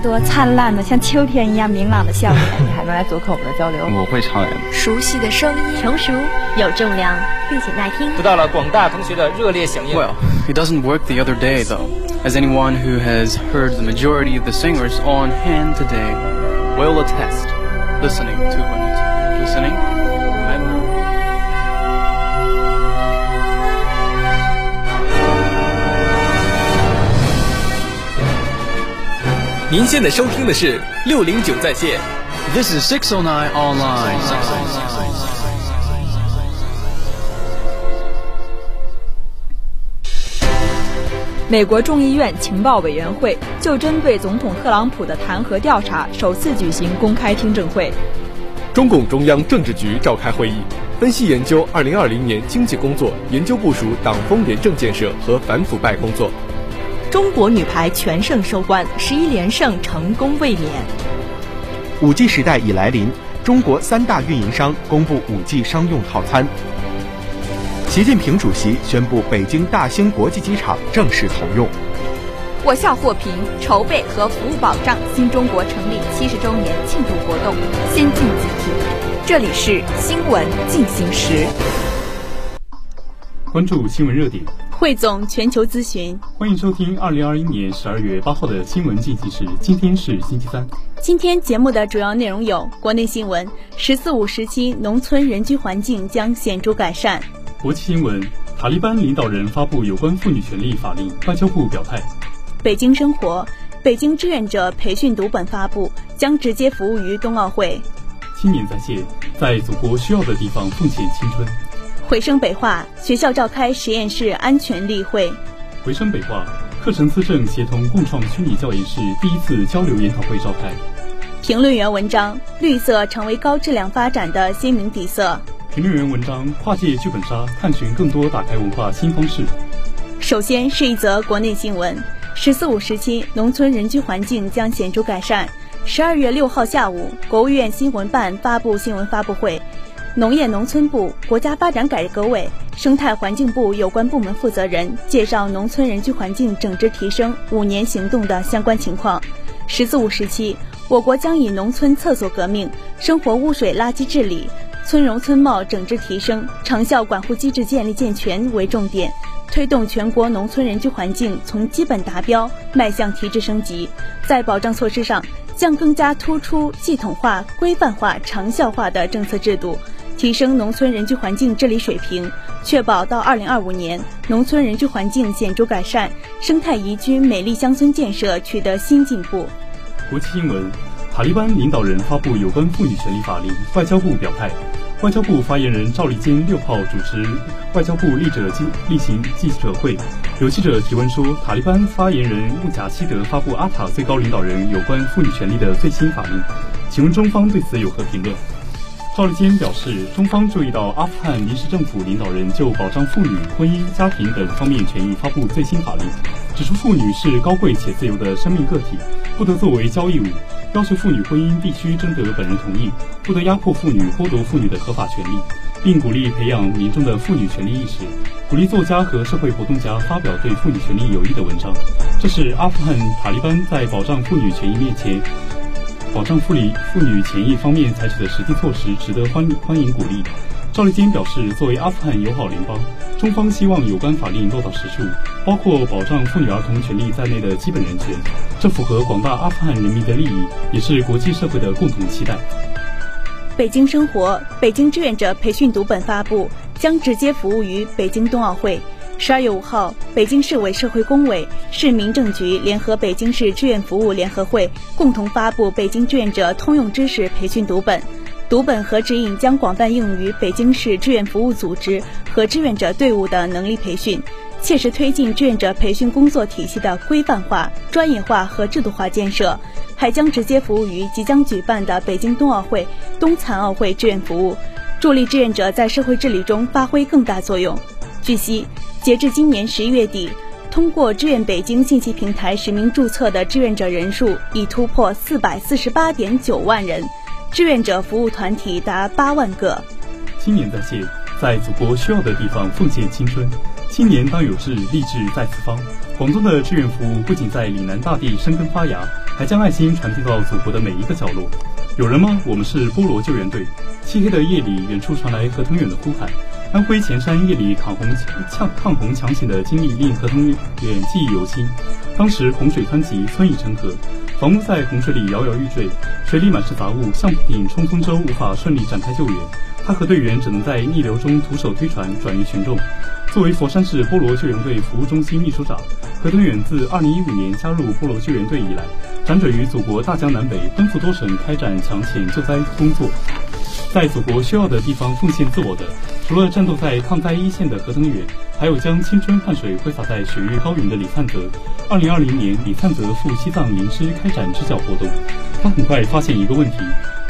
更多灿烂的像秋天一样明朗的笑脸。你还能来做客我们的交流？我会唱呀。熟悉的声音，成熟有重量，并且耐听，得到了广大同学的热烈响应。Well, it doesn't work the other day though. As anyone who has heard the majority of the singers on hand today will attest, listening to when listening. 您现在收听的是六零九在线。This is six o nine online。美国众议院情报委员会就针对总统特朗普的弹劾调查首次举行公开听证会。中共中央政治局召开会议，分析研究二零二零年经济工作，研究部署党风廉政建设和反腐败工作。中国女排全胜收官，十一连胜成功卫冕。五 G 时代已来临，中国三大运营商公布五 G 商用套餐。习近平主席宣布北京大兴国际机场正式投用。我校获评筹备和服务保障新中国成立七十周年庆祝活动先进集体。这里是新闻进行时。关注新闻热点。汇总全球资讯，欢迎收听二零二一年十二月八号的新闻进行时。今天是星期三。今天节目的主要内容有：国内新闻，“十四五”时期农村人居环境将显著改善；国际新闻，塔利班领导人发布有关妇女权利法令，外交部表态；北京生活，北京志愿者培训读本发布，将直接服务于冬奥会；青年在线，在祖国需要的地方奉献青春。回声北化学校召开实验室安全例会。回声北化课程资政协同共创虚拟教研室第一次交流研讨会召开。评论员文章：绿色成为高质量发展的鲜明底色。评论员文章：跨界剧本杀，探寻更多打开文化新方式。首先是一则国内新闻：“十四五”时期农村人居环境将显著改善。十二月六号下午，国务院新闻办发布新闻发布会。农业农村部、国家发展改革委、生态环境部有关部门负责人介绍农村人居环境整治提升五年行动的相关情况。“十四五”时期，我国将以农村厕所革命、生活污水垃圾治理、村容村貌整治提升、长效管护机制建立健全为重点，推动全国农村人居环境从基本达标迈向提质升级。在保障措施上，将更加突出系统化、规范化、长效化的政策制度。提升农村人居环境治理水平，确保到二零二五年农村人居环境显著改善，生态宜居美丽乡村建设取得新进步。国际新闻：塔利班领导人发布有关妇女权利法令，外交部表态。外交部发言人赵立坚六号主持外交部记者记例行记者会，有记者提问说，塔利班发言人穆贾希德发布阿塔最高领导人有关妇女权利的最新法令，请问中方对此有何评论？赵立坚表示，中方注意到阿富汗临时政府领导人就保障妇女、婚姻、家庭等方面权益发布最新法令，指出妇女是高贵且自由的生命个体，不得作为交易物，要求妇女婚姻必须征得本人同意，不得压迫妇女、剥夺妇女的合法权利，并鼓励培养民众的妇女权利意识，鼓励作家和社会活动家发表对妇女权利有益的文章。这是阿富汗塔利班在保障妇女权益面前。保障妇女妇女权益方面采取的实际措施值得欢欢迎鼓励。赵立坚表示，作为阿富汗友好邻邦，中方希望有关法令落到实处，包括保障妇女儿童权利在内的基本人权，这符合广大阿富汗人民的利益，也是国际社会的共同期待。北京生活，北京志愿者培训读本发布，将直接服务于北京冬奥会。十二月五号，北京市委社会工委、市民政局联合北京市志愿服务联合会共同发布《北京志愿者通用知识培训读本》，读本和指引将广泛应用于北京市志愿服务组织和志愿者队伍的能力培训，切实推进志愿者培训工作体系的规范化、专业化和制度化建设，还将直接服务于即将举办的北京冬奥会、冬残奥会志愿服务，助力志愿者在社会治理中发挥更大作用。据悉。截至今年十一月底，通过志愿北京信息平台实名注册的志愿者人数已突破四百四十八点九万人，志愿者服务团体达八万个。青年在线，在祖国需要的地方奉献青春，青年当有志，立志在四方。广东的志愿服务不仅在岭南大地生根发芽。还将爱心传递到祖国的每一个角落。有人吗？我们是菠萝救援队。漆黑的夜里，远处传来何腾远的呼喊。安徽潜山夜里抗洪抢抗洪抢险的经历令何腾远记忆犹新。当时洪水湍急，村已成河，房屋在洪水里摇摇欲坠，水里满是杂物，橡皮艇、冲锋舟无法顺利展开救援。他和队员只能在逆流中徒手推船转移群众。作为佛山市菠萝救援队服务中心秘书长，何登远自2015年加入菠萝救援队以来，辗转于祖国大江南北，奔赴多省开展抢险救灾工作。在祖国需要的地方奉献自我的，除了战斗在抗灾一线的何登远，还有将青春汗水挥洒在雪域高原的李灿泽。2020年，李灿泽赴西藏营师开展支教活动，他很快发现一个问题。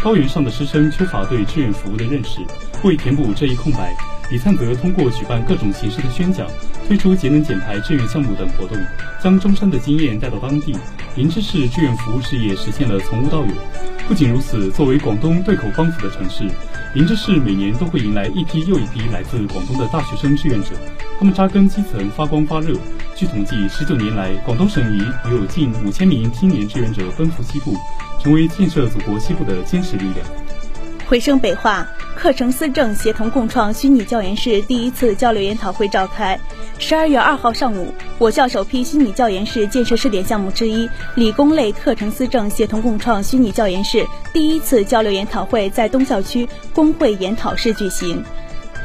高原上的师生缺乏对志愿服务的认识，为填补这一空白，李灿泽通过举办各种形式的宣讲，推出节能减排志愿项目等活动，将中山的经验带到当地，林芝市志愿服务事业实现了从无到有。不仅如此，作为广东对口帮扶的城市，林芝市每年都会迎来一批又一批来自广东的大学生志愿者，他们扎根基层，发光发热。据统计，十九年来，广东省已有近五千名青年志愿者奔赴西部。成为建设祖国西部的坚实力量。回声北化课程思政协同共创虚拟教研室第一次交流研讨会召开。十二月二号上午，我校首批虚拟教研室建设试点项目之一——理工类课程思政协同共创虚拟教研室第一次交流研讨会在东校区工会研讨室举行。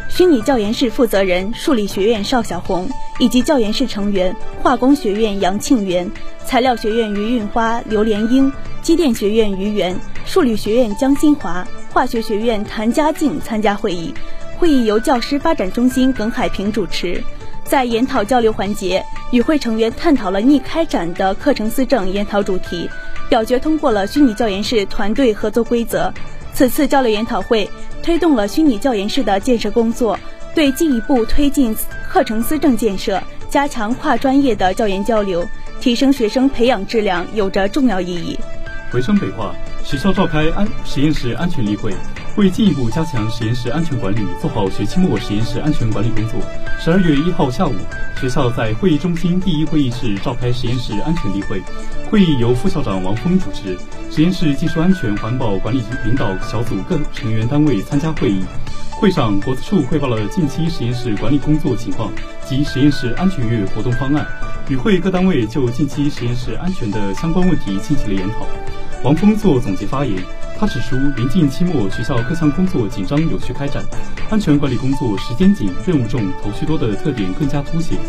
虚拟教研室负责人数理学院邵小红以及教研室成员化工学院杨庆元、材料学院于运花、刘连英。机电学院于元、数理学院江新华、化学学院谭家静参加会议。会议由教师发展中心耿海平主持。在研讨交流环节，与会成员探讨了拟开展的课程思政研讨主题，表决通过了虚拟教研室团队合作规则。此次交流研讨会推动了虚拟教研室的建设工作，对进一步推进课程思政建设、加强跨专业的教研交流、提升学生培养质量有着重要意义。回声北化，学校召开安实验室安全例会，为进一步加强实验室安全管理，做好学期末实验室安全管理工作。十二月一号下午，学校在会议中心第一会议室召开实验室安全例会，会议由副校长王峰主持，实验室技术安全环保管理领导小组各成员单位参加会议。会上，国资处汇报了近期实验室管理工作情况及实验室安全月活动方案，与会各单位就近期实验室安全的相关问题进行了研讨。王峰做总结发言，他指出，临近期末，学校各项工作紧张有序开展，安全管理工作时间紧、任务重、头绪多的特点更加凸显。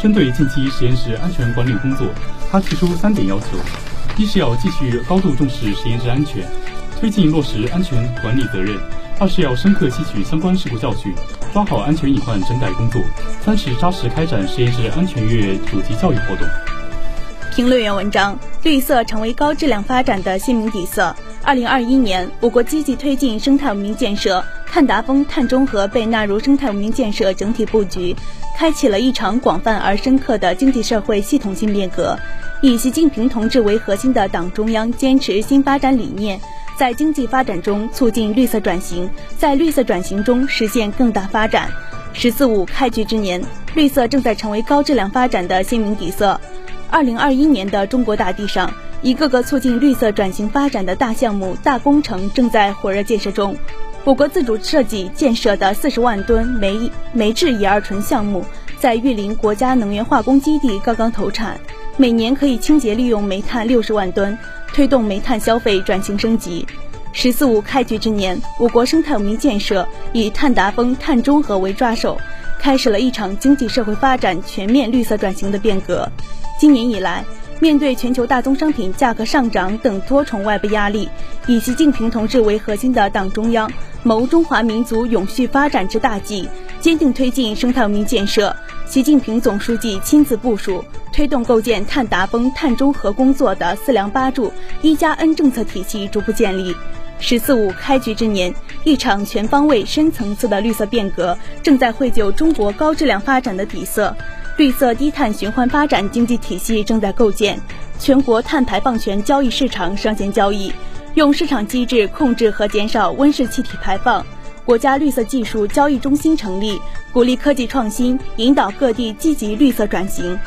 针对近期实验室安全管理工作，他提出三点要求：一是要继续高度重视实验室安全，推进落实安全管理责任；二是要深刻吸取相关事故教训，抓好安全隐患整改工作；三是扎实开展实验室安全月主题教育活动。评论员文章：绿色成为高质量发展的鲜明底色。二零二一年，我国积极推进生态文明建设，碳达峰、碳中和被纳入生态文明建设整体布局，开启了一场广泛而深刻的经济社会系统性变革。以习近平同志为核心的党中央坚持新发展理念，在经济发展中促进绿色转型，在绿色转型中实现更大发展。“十四五”开局之年，绿色正在成为高质量发展的鲜明底色。二零二一年的中国大地上，一个个促进绿色转型发展的大项目、大工程正在火热建设中。我国自主设计建设的四十万吨煤煤制乙二醇项目，在玉林国家能源化工基地刚刚投产，每年可以清洁利用煤炭六十万吨，推动煤炭消费转型升级。十四五开局之年，我国生态文明建设以碳达峰、碳中和为抓手，开始了一场经济社会发展全面绿色转型的变革。今年以来，面对全球大宗商品价格上涨等多重外部压力，以习近平同志为核心的党中央谋中华民族永续发展之大计，坚定推进生态文明建设。习近平总书记亲自部署，推动构建碳达峰、碳中和工作的“四梁八柱”一加 N 政策体系逐步建立。“十四五”开局之年，一场全方位、深层次的绿色变革正在绘就中国高质量发展的底色。绿色低碳循环发展经济体系正在构建，全国碳排放权交易市场上线交易，用市场机制控制和减少温室气体排放。国家绿色技术交易中心成立，鼓励科技创新，引导各地积极绿色转型。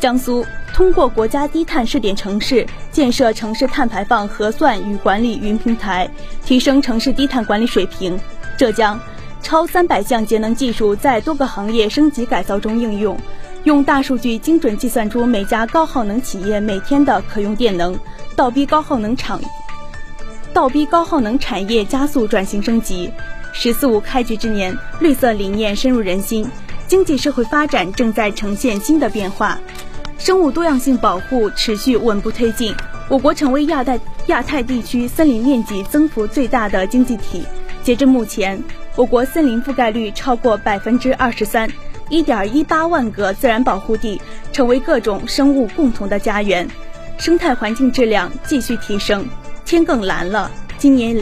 江苏。通过国家低碳试点城市建设城市碳排放核算与管理云平台，提升城市低碳管理水平。浙江超三百项节能技术在多个行业升级改造中应用，用大数据精准计算出每家高耗能企业每天的可用电能，倒逼高耗能厂，倒逼高耗能产业加速转型升级。十四五开局之年，绿色理念深入人心，经济社会发展正在呈现新的变化。生物多样性保护持续稳步推进，我国成为亚太亚太地区森林面积增幅最大的经济体。截至目前，我国森林覆盖率超过百分之二十三，一点一八万个自然保护地成为各种生物共同的家园，生态环境质量继续提升。天更蓝了，今年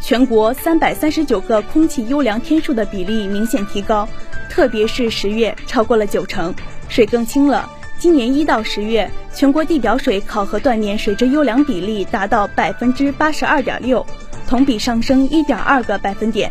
全国三百三十九个空气优良天数的比例明显提高，特别是十月超过了九成，水更清了。今年一到十月，全国地表水考核断年水质优良比例达到百分之八十二点六，同比上升一点二个百分点。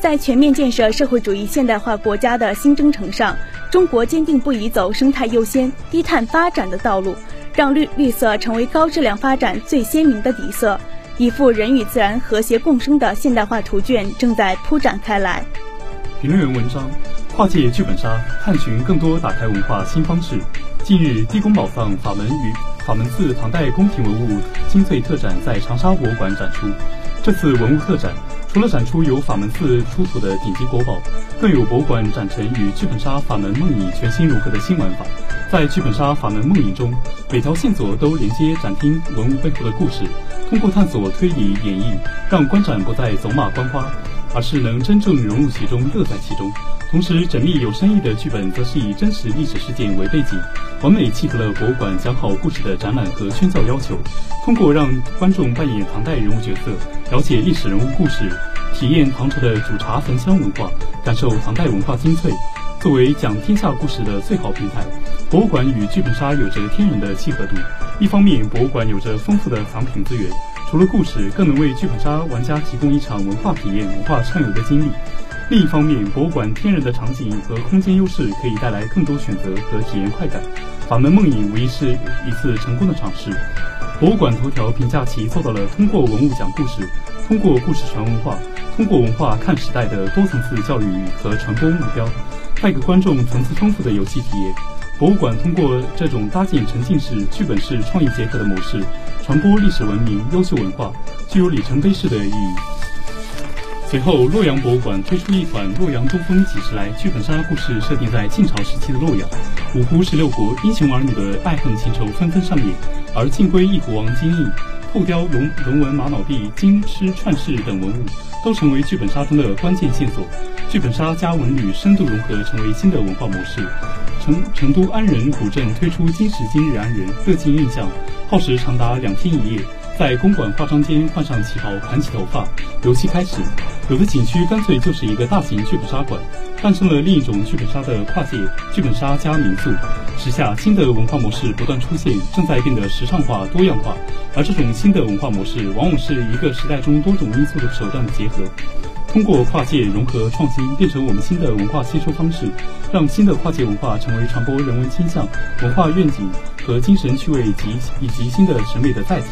在全面建设社会主义现代化国家的新征程上，中国坚定不移走生态优先、低碳发展的道路，让绿绿色成为高质量发展最鲜明的底色，一幅人与自然和谐共生的现代化图卷正在铺展开来。评论员文章：跨界剧本杀，探寻更多打开文化新方式。近日，地宫宝藏法门与法门寺唐代宫廷文物精粹特展在长沙博物馆展出。这次文物特展除了展出由法门寺出土的顶级国宝，更有博物馆展陈与剧本杀法门梦影全新融合的新玩法。在剧本杀法门梦影中，每条线索都连接展厅文物背后的故事，通过探索、推理、演绎，让观展不再走马观花，而是能真正融入其中，乐在其中。同时，缜密有深意的剧本则是以真实历史事件为背景，完美契合了博物馆讲好故事的展览和宣教要求。通过让观众扮演唐代人物角色，了解历史人物故事，体验唐朝的煮茶焚香文化，感受唐代文化精粹。作为讲天下故事的最好平台，博物馆与剧本杀有着天然的契合度。一方面，博物馆有着丰富的藏品资源，除了故事，更能为剧本杀玩家提供一场文化体验、文化畅游的经历。另一方面，博物馆天然的场景和空间优势可以带来更多选择和体验快感。法门梦影无疑是一次成功的尝试。博物馆头条评价其做到了通过文物讲故事，通过故事传文化，通过文化看时代的多层次教育和传播目标，带给观众层次丰富的游戏体验。博物馆通过这种搭建沉浸式、剧本式创意结合的模式，传播历史文明、优秀文化，具有里程碑式的意义。随后，洛阳博物馆推出一款《洛阳东风几十来》剧本杀故事，设定在晋朝时期的洛阳，五胡十六国英雄儿女的爱恨情仇纷纷上演，而晋归一国王金印、透雕龙龙纹玛瑙壁、金狮串饰等文物，都成为剧本杀中的关键线索。剧本杀加文旅深度融合，成为新的文化模式。成成都安仁古镇推出今时今日安仁，乐尽印象，耗时长达两天一夜。在公馆化妆间换上旗袍，盘起头发，游戏开始。有的景区干脆就是一个大型剧本杀馆，诞生了另一种剧本杀的跨界剧本杀加民宿。时下新的文化模式不断出现，正在变得时尚化、多样化。而这种新的文化模式，往往是一个时代中多种因素的手段的结合。通过跨界融合创新，变成我们新的文化吸收方式，让新的跨界文化成为传播人文倾向、文化愿景和精神趣味及以及新的审美的载体。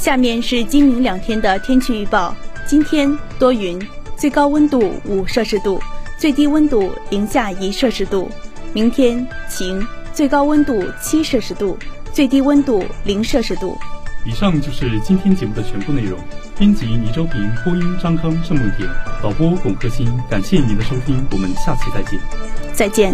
下面是今明两天的天气预报：今天多云，最高温度五摄氏度，最低温度零下一摄氏度；明天晴，最高温度七摄氏度，最低温度零摄氏度。以上就是今天节目的全部内容。编辑倪周平，播音张康、盛梦田，导播巩克欣。感谢您的收听，我们下期再见。再见。